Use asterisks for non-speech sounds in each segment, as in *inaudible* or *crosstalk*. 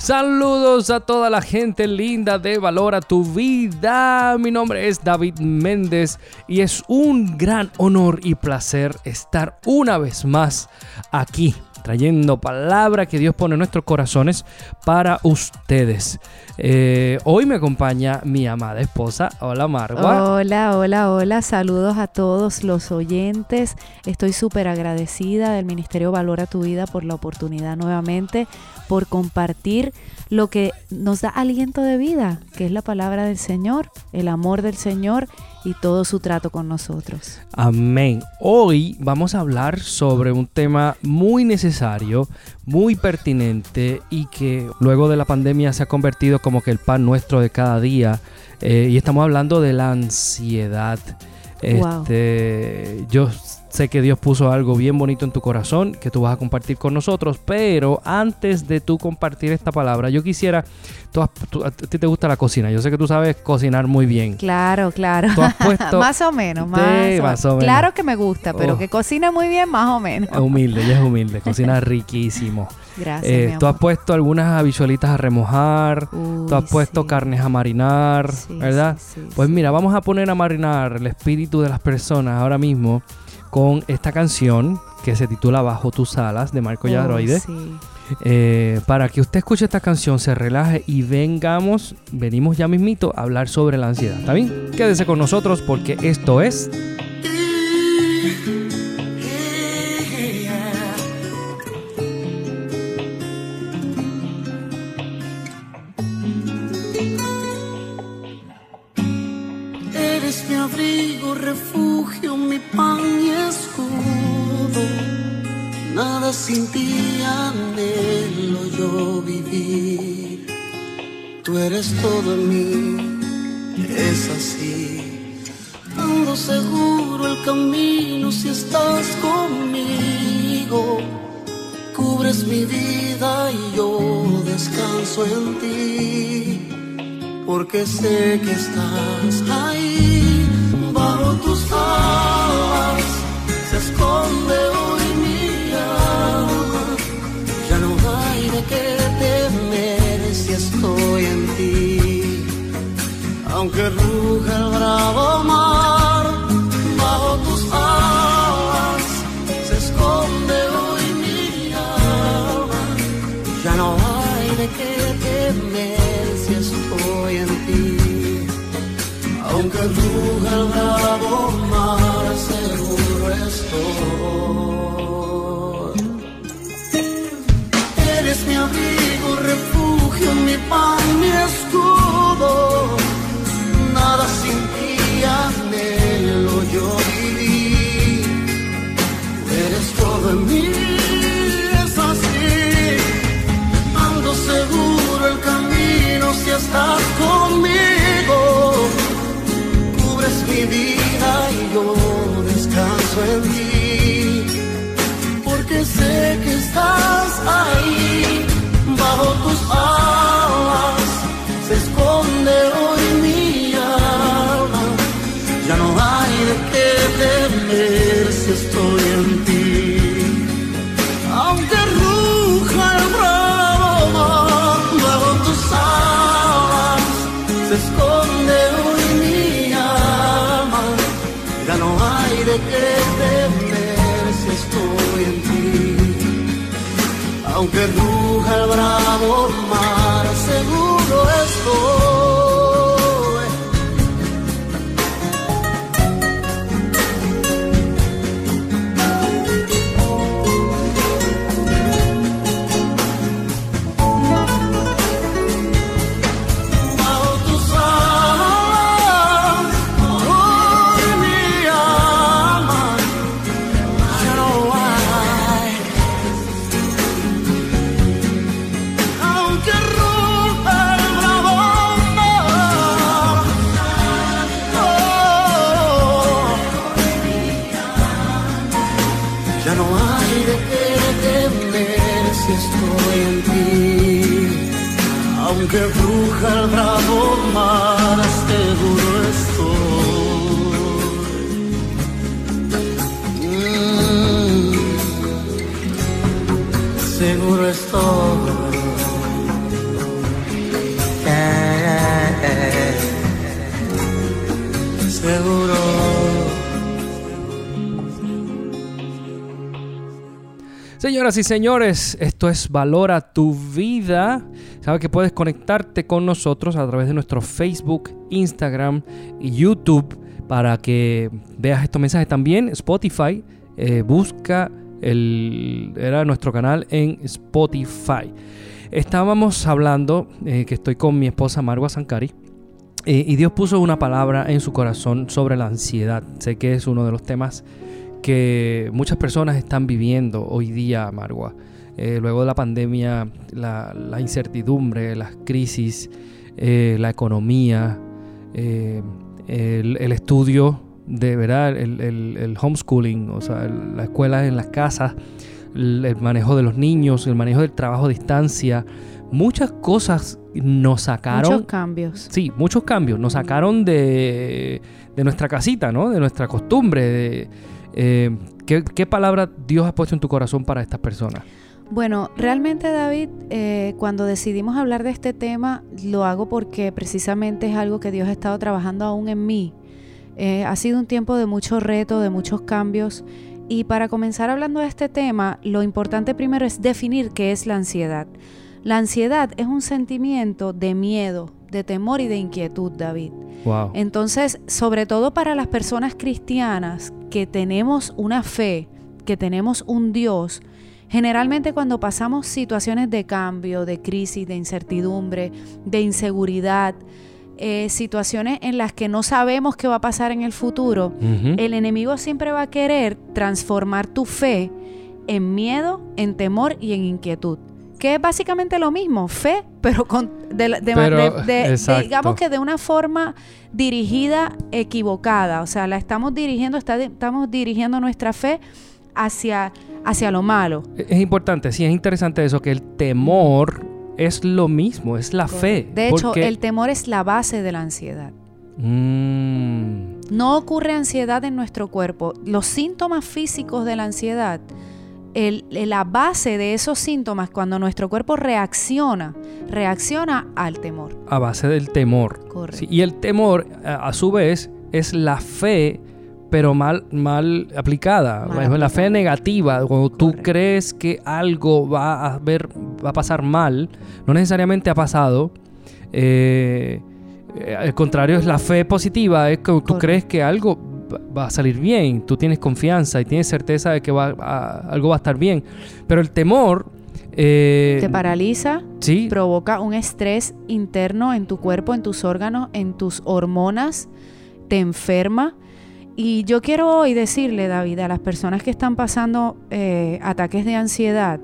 Saludos a toda la gente linda de Valora tu Vida. Mi nombre es David Méndez y es un gran honor y placer estar una vez más aquí trayendo palabra que Dios pone en nuestros corazones para ustedes. Eh, hoy me acompaña mi amada esposa. Hola Marwa. Hola, hola, hola. Saludos a todos los oyentes. Estoy súper agradecida del Ministerio Valora tu Vida por la oportunidad nuevamente, por compartir lo que nos da aliento de vida, que es la palabra del Señor, el amor del Señor y todo su trato con nosotros. Amén. Hoy vamos a hablar sobre un tema muy necesario, muy pertinente y que luego de la pandemia se ha convertido como que el pan nuestro de cada día. Eh, y estamos hablando de la ansiedad. Este, yo Sé que Dios puso algo bien bonito en tu corazón que tú vas a compartir con nosotros, pero antes de tú compartir esta palabra, yo quisiera, tú, a ti te gusta la cocina, yo sé que tú sabes cocinar muy bien. Claro, claro. *laughs* más o menos, más, o menos. Claro que me gusta, pero oh. que cocina muy bien, más o menos. Es humilde, ella es humilde, *laughs* cocina riquísimo. Gracias. Eh, tú has puesto algunas habichuelitas a remojar, tú has puesto carnes a marinar, ¿verdad? pues mira, vamos a poner a marinar el espíritu de las personas ahora mismo con esta canción que se titula Bajo tus alas de Marco oh, eh, para que usted escuche esta canción, se relaje y vengamos, venimos ya mismito a hablar sobre la ansiedad. ¿Está bien? Quédese con nosotros porque esto es... Eres mi abrigo, refugio, mi pan nada sin ti anhelo yo vivir. Tú eres todo en mí, es así. Ando seguro el camino si estás conmigo. Cubres mi vida y yo descanso en ti. Porque sé que estás ahí bajo tus alas. Se esconde que temer si estoy en ti. Aunque ruja el bravo mar, bajo tus alas se esconde hoy mi alma. Ya no hay de qué temer que bruja el bravo Señoras y señores, esto es Valora tu vida. Sabes que puedes conectarte con nosotros a través de nuestro Facebook, Instagram y YouTube para que veas estos mensajes también. Spotify, eh, busca el, era nuestro canal en Spotify. Estábamos hablando, eh, que estoy con mi esposa Marwa Sankari, eh, y Dios puso una palabra en su corazón sobre la ansiedad. Sé que es uno de los temas que muchas personas están viviendo hoy día, Marwa. Eh, luego de la pandemia, la, incertidumbre, las crisis, eh, la economía, eh, el, estudio de verdad, el, homeschooling, o sea, la escuela en las casas, el, manejo de los niños, el manejo del trabajo a distancia, muchas cosas nos sacaron. Muchos cambios. Sí, muchos cambios. Nos sacaron de, de nuestra casita, ¿no? De nuestra costumbre, de eh, ¿qué, palabra Dios ha puesto en tu corazón para estas personas? Bueno, realmente David, eh, cuando decidimos hablar de este tema, lo hago porque precisamente es algo que Dios ha estado trabajando aún en mí. Eh, ha sido un tiempo de mucho reto, de muchos cambios. Y para comenzar hablando de este tema, lo importante primero es definir qué es la ansiedad. La ansiedad es un sentimiento de miedo, de temor y de inquietud, David. Entonces, sobre todo para las personas cristianas que tenemos una fe, que tenemos un Dios, generalmente cuando pasamos situaciones de cambio, de crisis, de incertidumbre, de inseguridad, eh, situaciones en las que no sabemos qué va a pasar en el futuro, el enemigo siempre va a querer transformar tu fe en miedo, en temor y en inquietud que es básicamente lo mismo, fe, pero con digamos que de una forma dirigida equivocada, o sea, la estamos dirigiendo, estamos dirigiendo nuestra fe hacia, hacia lo malo. Es importante, sí, es interesante eso, que el temor es lo mismo, es la fe. De hecho, el temor es la base de la ansiedad. Mm. No ocurre ansiedad en nuestro cuerpo. Los síntomas físicos de la ansiedad la base de esos síntomas cuando nuestro cuerpo reacciona, reacciona al temor. A base del temor. Correcto. y el temor, a, su vez, es la fe, pero mal, mal aplicada. la fe negativa, cuando tú crees que algo va a, ver, va a pasar mal, no necesariamente ha pasado. Eh, eh, al contrario, es la fe positiva, es que tú crees que algo va a salir bien, tú tienes confianza y tienes certeza de que va algo va a estar bien. Pero el temor... Eh, te paraliza, ¿sí? provoca un estrés interno en tu cuerpo, en tus órganos, en tus hormonas, te enferma. Y yo quiero hoy decirle, David, a las personas que están pasando eh, ataques de ansiedad,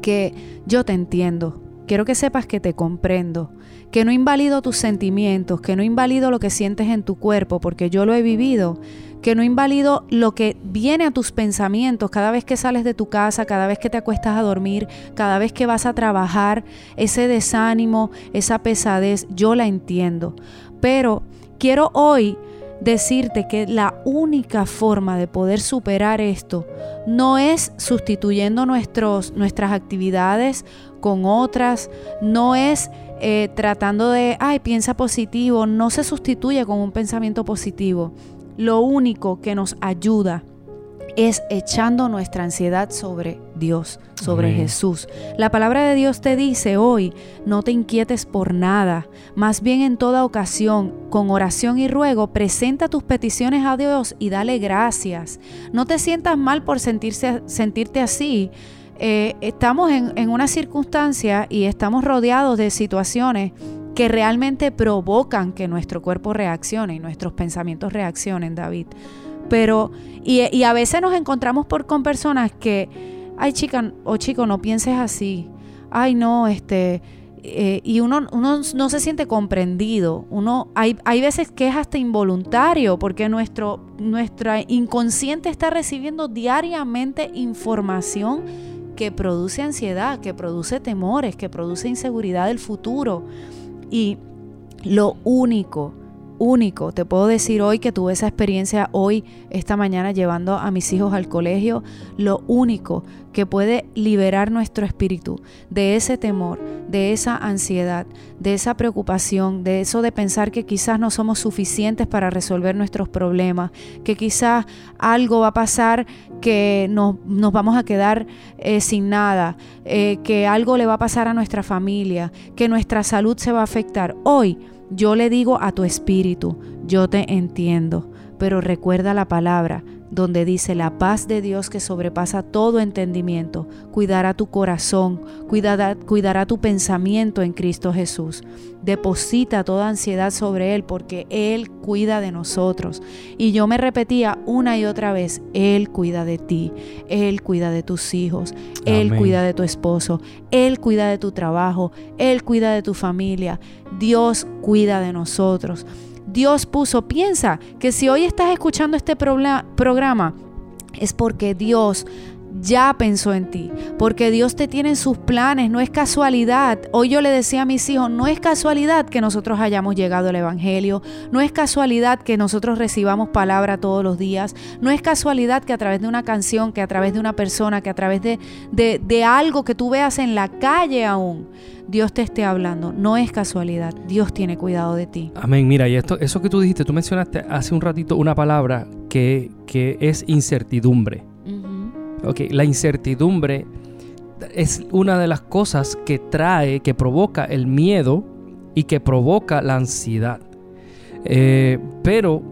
que yo te entiendo, quiero que sepas que te comprendo, que no invalido tus sentimientos, que no invalido lo que sientes en tu cuerpo, porque yo lo he vivido, que no invalido lo que viene a tus pensamientos cada vez que sales de tu casa, cada vez que te acuestas a dormir, cada vez que vas a trabajar, ese desánimo, esa pesadez, yo la entiendo. Pero quiero hoy decirte que la única forma de poder superar esto no es sustituyendo nuestros, nuestras actividades con otras, no es eh, tratando de, ay, piensa positivo, no se sustituye con un pensamiento positivo. Lo único que nos ayuda es echando nuestra ansiedad sobre Dios, sobre Jesús. La palabra de Dios te dice hoy, no te inquietes por nada, más bien en toda ocasión, con oración y ruego, presenta tus peticiones a Dios y dale gracias. No te sientas mal por sentirse, sentirte así. Eh, estamos en, una circunstancia y estamos rodeados de situaciones que realmente provocan que nuestro cuerpo reaccione y nuestros pensamientos reaccionen, David. Pero, y, a veces nos encontramos con personas que, ay chica o chico, no pienses así. Ay no, este, eh, y uno, uno, no se siente comprendido. Uno, hay, hay veces que es hasta involuntario porque nuestro, nuestra inconsciente está recibiendo diariamente información que produce ansiedad, que produce temores, que produce inseguridad del futuro. Y lo único único, te puedo decir hoy que tuve esa experiencia hoy, esta mañana, llevando a mis hijos al colegio, lo único que puede liberar nuestro espíritu de ese temor, de esa ansiedad, de esa preocupación, de eso de pensar que quizás no somos suficientes para resolver nuestros problemas, que quizás algo va a pasar que nos, vamos a quedar eh, sin nada, eh, que algo le va a pasar a nuestra familia, que nuestra salud se va a afectar. Hoy, yo le digo a tu espíritu, yo te entiendo, pero recuerda la palabra donde dice la paz de Dios que sobrepasa todo entendimiento, cuidará tu corazón, cuidará, cuidará tu pensamiento en Cristo Jesús. Deposita toda ansiedad sobre Él porque Él cuida de nosotros. Y yo me repetía una y otra vez, Él cuida de ti, Él cuida de tus hijos, Él cuida de tu esposo, Él cuida de tu trabajo, Él cuida de tu familia, Dios cuida de nosotros. Dios puso. Piensa que si hoy estás escuchando este programa es porque Dios ya pensó en ti, porque Dios te tiene en sus planes, no es casualidad. Hoy yo le decía a mis hijos, no es casualidad que nosotros hayamos llegado al Evangelio, no es casualidad que nosotros recibamos palabra todos los días, no es casualidad que a través de una canción, que a través de una persona, que a través de, de, de algo que tú veas en la calle aún, Dios te esté hablando. No es casualidad. Dios tiene cuidado de ti. Amén. Mira, y esto, eso que tú dijiste, tú mencionaste hace un ratito una palabra que, que es incertidumbre. Ok, la incertidumbre es una de las cosas que trae, que provoca el miedo y que provoca la ansiedad. Eh, pero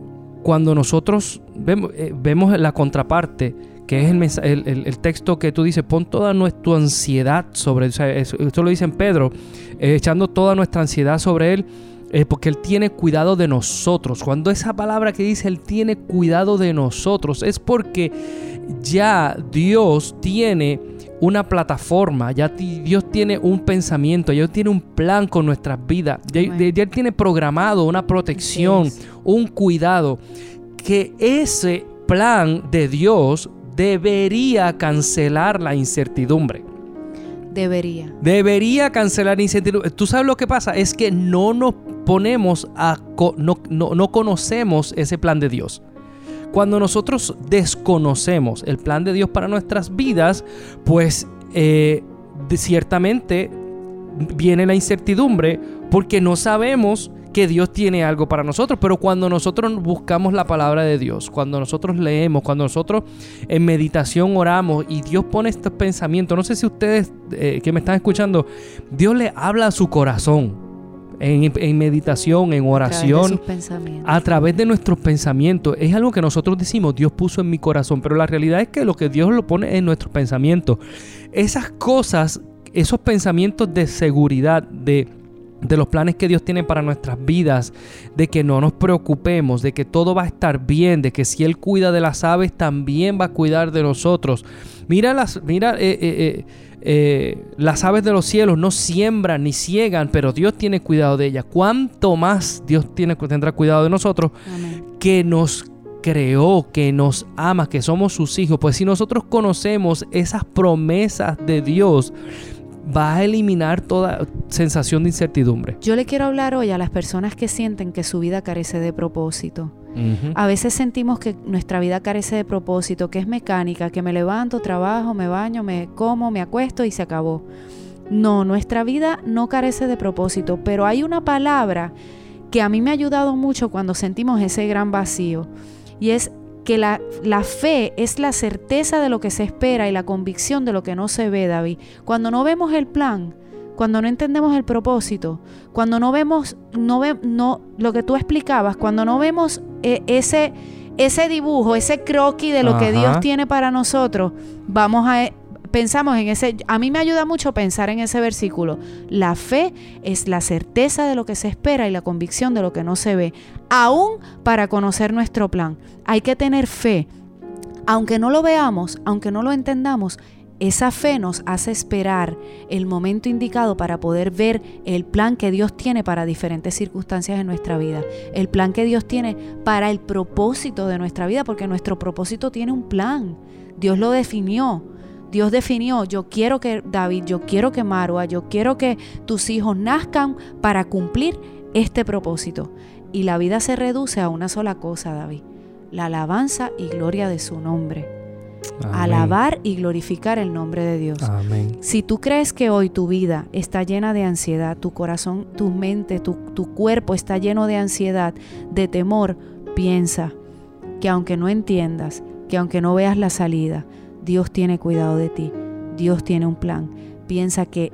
cuando nosotros vemos, eh, vemos la contraparte, que es el, texto que tú dices, pon toda nuestra ansiedad sobre él. esto lo dice en Pedro, eh, echando toda nuestra ansiedad sobre él, eh, porque Él tiene cuidado de nosotros. Cuando esa palabra que dice Él tiene cuidado de nosotros, es porque ya Dios tiene una plataforma, ya Dios tiene un pensamiento, ya tiene un plan con nuestras vidas, ya, Él tiene programado una protección, un cuidado, que ese plan de Dios debería cancelar la incertidumbre. Debería. Debería cancelar la incertidumbre. ¿Tú sabes lo que pasa? Es que no nos ponemos a... no, no, conocemos ese plan de Dios. Cuando nosotros desconocemos el plan de Dios para nuestras vidas, pues eh, ciertamente viene la incertidumbre porque no sabemos que Dios tiene algo para nosotros, pero cuando nosotros buscamos la palabra de Dios, cuando nosotros leemos, cuando nosotros en meditación oramos y Dios pone estos pensamientos, no sé si ustedes eh, que me están escuchando, Dios le habla a su corazón. En, meditación, en oración, a través, de nuestros pensamientos. Es algo que nosotros decimos, Dios puso en mi corazón, pero la realidad es que lo que Dios lo pone en nuestros pensamientos. Esas cosas, esos pensamientos de seguridad, de, de los planes que Dios tiene para nuestras vidas, de que no nos preocupemos, de que todo va a estar bien, de que si Él cuida de las aves, también va a cuidar de nosotros. Mira las, mira, eh, eh, eh, las aves de los cielos no siembran ni ciegan, pero Dios tiene cuidado de ellas. ¿Cuánto más Dios tiene, tendrá cuidado de nosotros que nos creó, que nos ama, que somos sus hijos? Pues si nosotros conocemos esas promesas de Dios, va a eliminar toda sensación de incertidumbre. Yo le quiero hablar hoy a las personas que sienten que su vida carece de propósito. A veces sentimos que nuestra vida carece de propósito, que es mecánica, que me levanto, trabajo, me baño, me como, me acuesto y se acabó. No, nuestra vida no carece de propósito, pero hay una palabra que a mí me ha ayudado mucho cuando sentimos ese gran vacío y es que la, la, fe es la certeza de lo que se espera y la convicción de lo que no se ve, David. Cuando no vemos el plan, cuando no entendemos el propósito, cuando no vemos, no ve, no, lo que tú explicabas, cuando no vemos eh, ese, ese dibujo, ese croquis de lo que Dios tiene para nosotros, vamos a, pensamos en ese, a mí me ayuda mucho pensar en ese versículo. La fe es la certeza de lo que se espera y la convicción de lo que no se ve, aún para conocer nuestro plan. Hay que tener fe. Aunque no lo veamos, aunque no lo entendamos, esa fe nos hace esperar el momento indicado para poder ver el plan que Dios tiene para diferentes circunstancias en nuestra vida, el plan que Dios tiene para el propósito de nuestra vida, porque nuestro propósito tiene un plan. Dios lo definió. Dios definió, yo quiero que David, yo quiero que Marwa, yo quiero que tus hijos nazcan para cumplir este propósito. Y la vida se reduce a una sola cosa, David, la alabanza y gloria de su nombre. Alabar y glorificar el nombre de Dios. Amén. Si tú crees que hoy tu vida está llena de ansiedad, tu corazón, tu mente, tu, tu cuerpo está lleno de ansiedad, de temor, piensa que aunque no entiendas, que aunque no veas la salida, Dios tiene cuidado de ti, Dios tiene un plan. Piensa que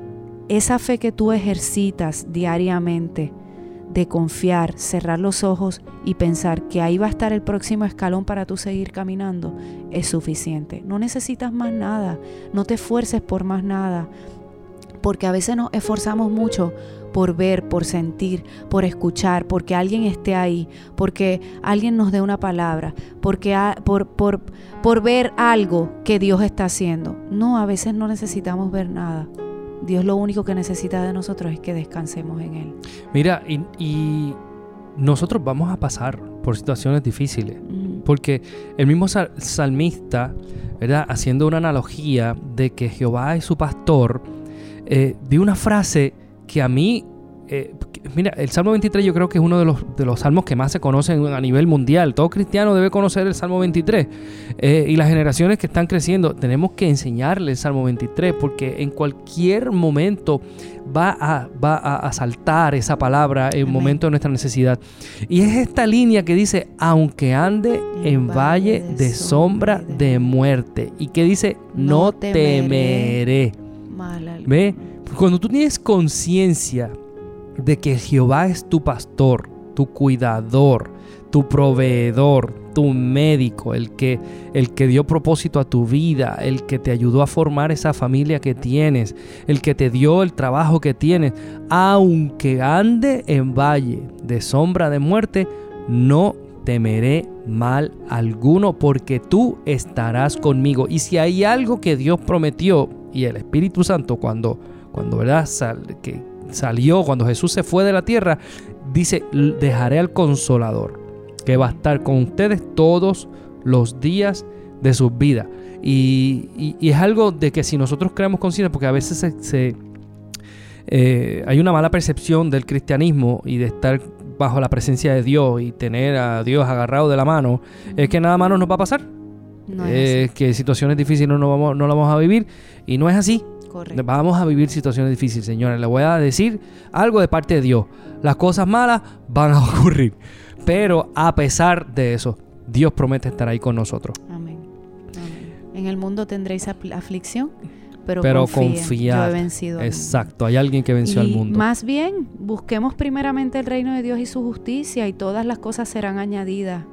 esa fe que tú ejercitas diariamente, de confiar, cerrar los ojos y pensar que ahí va a estar el próximo escalón para tú seguir caminando, es suficiente. No necesitas más nada, no te esfuerces por más nada, porque a veces nos esforzamos mucho por ver, por sentir, por escuchar, porque alguien esté ahí, porque alguien nos dé una palabra, porque por, por, por ver algo que Dios está haciendo. No, a veces no necesitamos ver nada. Dios lo único que necesita de nosotros es que descansemos en Él. Mira, y, nosotros vamos a pasar por situaciones difíciles, porque el mismo salmista, ¿verdad? haciendo una analogía de que Jehová es su pastor, eh, dio una frase que a mí eh, mira, el Salmo 23 yo creo que es uno de los, de los salmos que más se conocen a nivel mundial. Todo cristiano debe conocer el Salmo 23. Eh, y las generaciones que están creciendo, tenemos que enseñarle el Salmo 23 porque en cualquier momento va a, va a, saltar esa palabra en un momento de nuestra necesidad. Y es esta línea que dice, aunque ande en, valle de, sombra de muerte. Y que dice, no, temeré. ¿Ve? Cuando tú tienes conciencia de que Jehová es tu pastor, tu cuidador, tu proveedor, tu médico, el que, el que dio propósito a tu vida, el que te ayudó a formar esa familia que tienes, el que te dio el trabajo que tienes, aunque ande en valle de sombra de muerte, no temeré mal alguno porque tú estarás conmigo. Y si hay algo que Dios prometió y el Espíritu Santo cuando, cuando ¿verdad? que, salió, cuando Jesús se fue de la tierra, dice, dejaré al consolador, que va a estar con ustedes todos los días de sus vidas. Y, es algo de que si nosotros creamos conciencia, porque a veces se, eh, hay una mala percepción del cristianismo y de estar bajo la presencia de Dios y tener a Dios agarrado de la mano, es que nada malo nos va a pasar. Es que situaciones difíciles no, no, vamos, no las vamos a vivir y no es así. Vamos a vivir situaciones difíciles, señores. Le voy a decir algo de parte de Dios. Las cosas malas van a *laughs* ocurrir. Pero a pesar de eso, Dios promete estar ahí con nosotros. Amén. En el mundo tendréis aflicción, pero, pero confía. Exacto, hay alguien que venció al mundo. Más bien, busquemos primeramente el reino de Dios y su justicia y todas las cosas serán añadidas.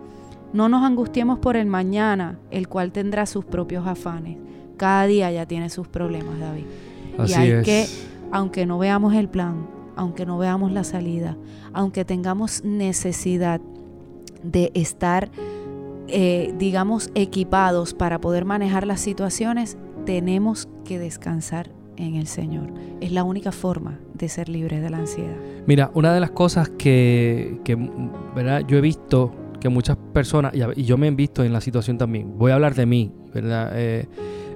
No nos angustiemos por el mañana, el cual tendrá sus propios afanes. Cada día ya tiene sus problemas, David. y hay que, aunque no veamos el plan, aunque no veamos la salida, aunque tengamos necesidad de estar, eh, digamos, equipados para poder manejar las situaciones, tenemos que descansar en el Señor. Es la única forma de ser libres de la ansiedad. Mira, una de las cosas que, ¿verdad? yo he visto que muchas personas, y yo me he visto en la situación también, voy a hablar de mí, ¿verdad? Eh,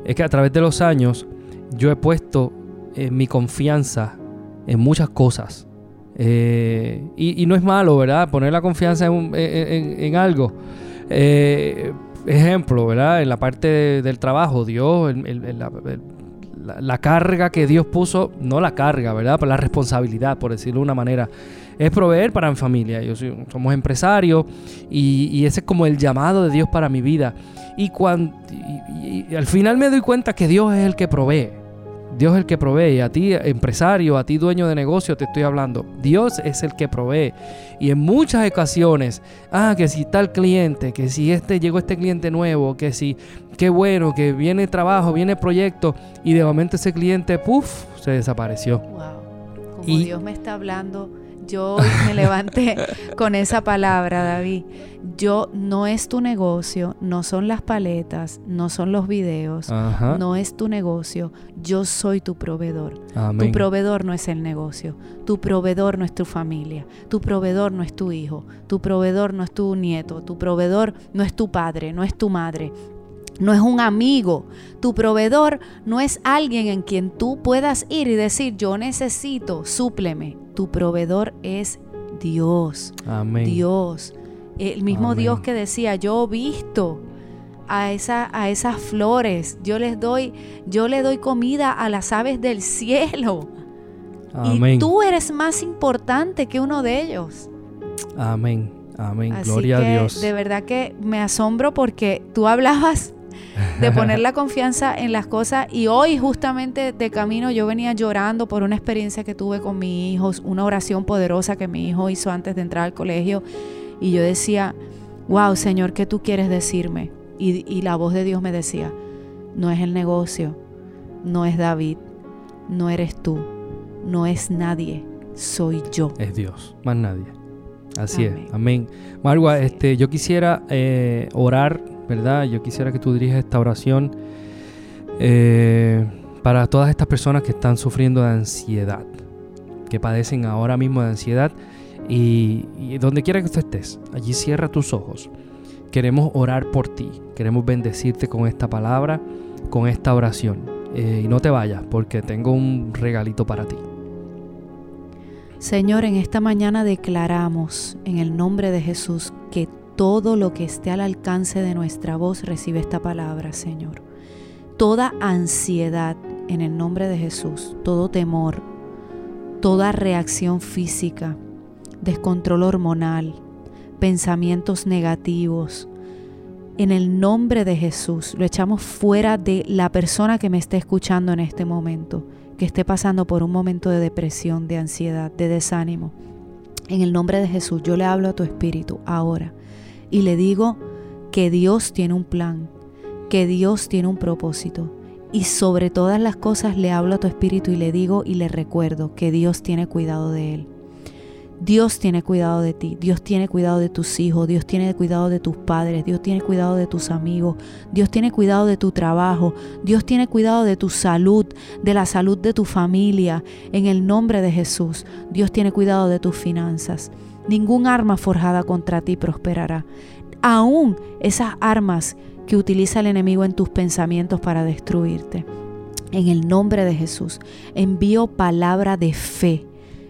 es que a través de los años yo he puesto eh, mi confianza en muchas cosas. Eh, y, no es malo, ¿verdad? Poner la confianza en, algo. Ejemplo, ¿verdad? En la parte del trabajo, Dios, la, carga que Dios puso, no la carga, ¿verdad? Pero la responsabilidad, por decirlo de una manera, es proveer para mi familia. Yo somos empresarios y, y ese es como el llamado de Dios para mi vida. Y, cuando, al final me doy cuenta que Dios es el que provee. Dios es el que provee. A ti, empresario, a ti, dueño de negocio, te estoy hablando. Dios es el que provee. Y en muchas ocasiones, ah, que si tal cliente, que si este llegó este cliente nuevo, que si, qué bueno, que viene trabajo, viene proyecto, y de momento ese cliente, puff, se desapareció. Wow. Como Dios me está hablando yo me levanté *laughs* con esa palabra, David. Yo no es tu negocio, no son las paletas, no son los videos, no es tu negocio. Yo soy tu proveedor. Tu proveedor no es el negocio. Tu proveedor no es tu familia. Tu proveedor no es tu hijo. Tu proveedor no es tu nieto. Tu proveedor no es tu padre, no es tu madre no es un amigo. Tu proveedor no es alguien en quien tú puedas ir y decir, yo necesito, súpleme. Tu proveedor es Dios. Amén. Dios. El mismo Dios que decía, yo visto a, esa, a esas flores, yo les doy, yo le doy comida a las aves del cielo. Amén. Y tú eres más importante que uno de ellos. Amén. Amén. Gloria a Dios. De verdad que me asombro porque tú hablabas de *laughs* poner la confianza en las cosas. Y hoy justamente de camino yo venía llorando por una experiencia que tuve con mi hijo, una oración poderosa que mi hijo hizo antes de entrar al colegio. Y yo decía, wow, Señor, ¿qué tú quieres decirme? Y, y la voz de Dios me decía, no es el negocio, no es David, no eres tú, no es nadie, soy yo. Es Dios, más nadie. Así es, amén. Margua, este, yo quisiera eh, orar ¿verdad? Yo quisiera que tú dirijas esta oración eh, para todas estas personas que están sufriendo de ansiedad, que padecen ahora mismo de ansiedad y, donde quiera que tú estés, allí cierra tus ojos. Queremos orar por ti, queremos bendecirte con esta palabra, con esta oración. Eh, y no te vayas porque tengo un regalito para ti. Señor, en esta mañana declaramos en el nombre de Jesús que todo lo que esté al alcance de nuestra voz recibe esta palabra, Señor. Toda ansiedad en el nombre de Jesús, todo temor, toda reacción física, descontrol hormonal, pensamientos negativos, en el nombre de Jesús lo echamos fuera de la persona que me esté escuchando en este momento, que esté pasando por un momento de depresión, de ansiedad, de desánimo. En el nombre de Jesús yo le hablo a tu espíritu ahora y le digo que Dios tiene un plan, que Dios tiene un propósito. Y sobre todas las cosas le hablo a tu espíritu y le digo y le recuerdo que Dios tiene cuidado de él. Dios tiene cuidado de ti, Dios tiene cuidado de tus hijos, Dios tiene cuidado de tus padres, Dios tiene cuidado de tus amigos, Dios tiene cuidado de tu trabajo, Dios tiene cuidado de tu salud, de la salud de tu familia. En el nombre de Jesús, Dios tiene cuidado de tus finanzas ningún arma forjada contra ti prosperará. Aún esas armas que utiliza el enemigo en tus pensamientos para destruirte. En el nombre de Jesús, envío palabra de fe,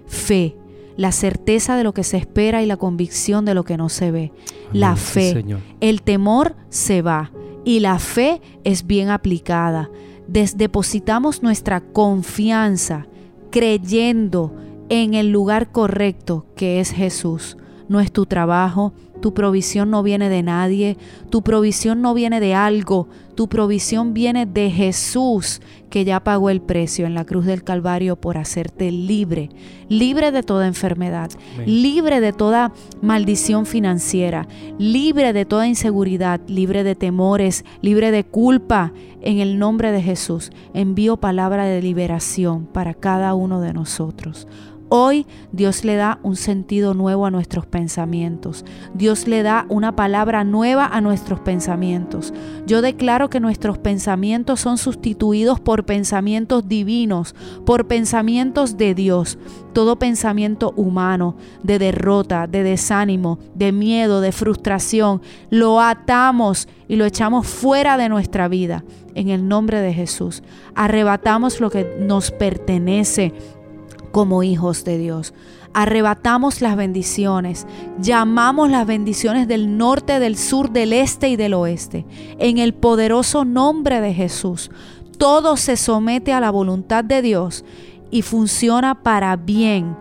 fe, la certeza de lo que se espera y la convicción de lo que no se ve. la fe, el temor se va y la fe es bien aplicada. depositamos nuestra confianza creyendo en el lugar correcto que es Jesús. No es tu trabajo, tu provisión no viene de nadie, tu provisión no viene de algo, tu provisión viene de Jesús que ya pagó el precio en la cruz del Calvario por hacerte libre, libre de toda enfermedad, libre de toda maldición financiera, libre de toda inseguridad, libre de temores, libre de culpa. En el nombre de Jesús envío palabra de liberación para cada uno de nosotros. Hoy Dios le da un sentido nuevo a nuestros pensamientos. Dios le da una palabra nueva a nuestros pensamientos. Yo declaro que nuestros pensamientos son sustituidos por pensamientos divinos, por pensamientos de Dios. Todo pensamiento humano, de derrota, de desánimo, de miedo, de frustración, lo atamos y lo echamos fuera de nuestra vida. En el nombre de Jesús. Arrebatamos lo que nos pertenece como hijos de Dios. Arrebatamos las bendiciones, llamamos las bendiciones del norte, del sur, del este y del oeste. En el poderoso nombre de Jesús, todo se somete a la voluntad de Dios y funciona para bien.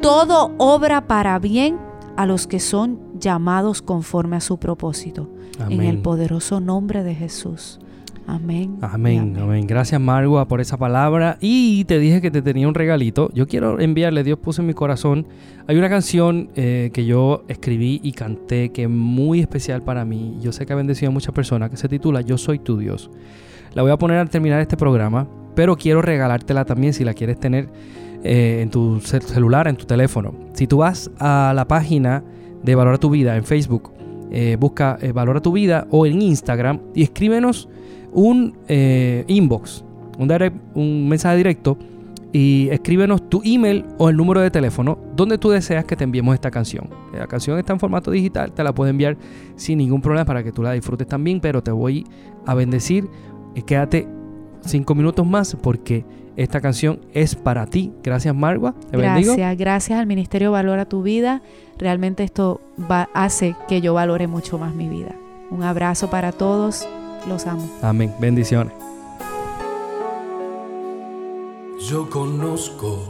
Todo obra para bien a los que son llamados conforme a su propósito. En el poderoso nombre de Jesús. Amén. Amén, amén. Gracias Margua por esa palabra. Y te dije que te tenía un regalito. Yo quiero enviarle, Dios puso en mi corazón. Hay una canción eh, que yo escribí y canté que es muy especial para mí. Yo sé que ha bendecido a muchas personas, que se titula Yo soy tu Dios. La voy a poner al terminar este programa, pero quiero regalártela también si la quieres tener eh, en tu celular, en tu teléfono. Si tú vas a la página de Valora tu Vida en Facebook, eh, busca Valora tu Vida o en Instagram y escríbenos un eh, inbox, un, un mensaje directo y escríbenos tu email o el número de teléfono donde tú deseas que te enviemos esta canción. La canción está en formato digital, te la puedo enviar sin ningún problema para que tú la disfrutes también, pero te voy a bendecir. Quédate cinco minutos más porque esta canción es para ti. Gracias, Marwa. Te gracias, gracias al Ministerio Valora tu Vida. Realmente esto hace que yo valore mucho más mi vida. Un abrazo para todos. Los amo. Amén. Bendiciones. Yo conozco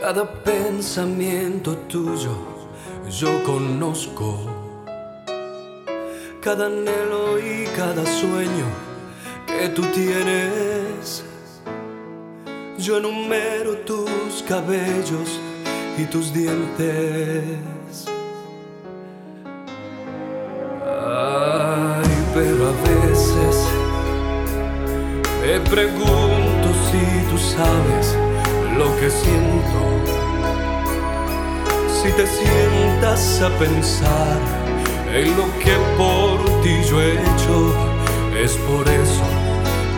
cada pensamiento tuyo. Yo conozco cada anhelo y cada sueño que tú tienes. Yo enumero tus cabellos y tus dientes. Pregunto si tú sabes lo que siento. Si te sientas a pensar en lo que por ti yo he hecho, es por eso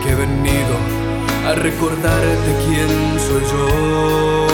que he venido a recordarte quién soy yo.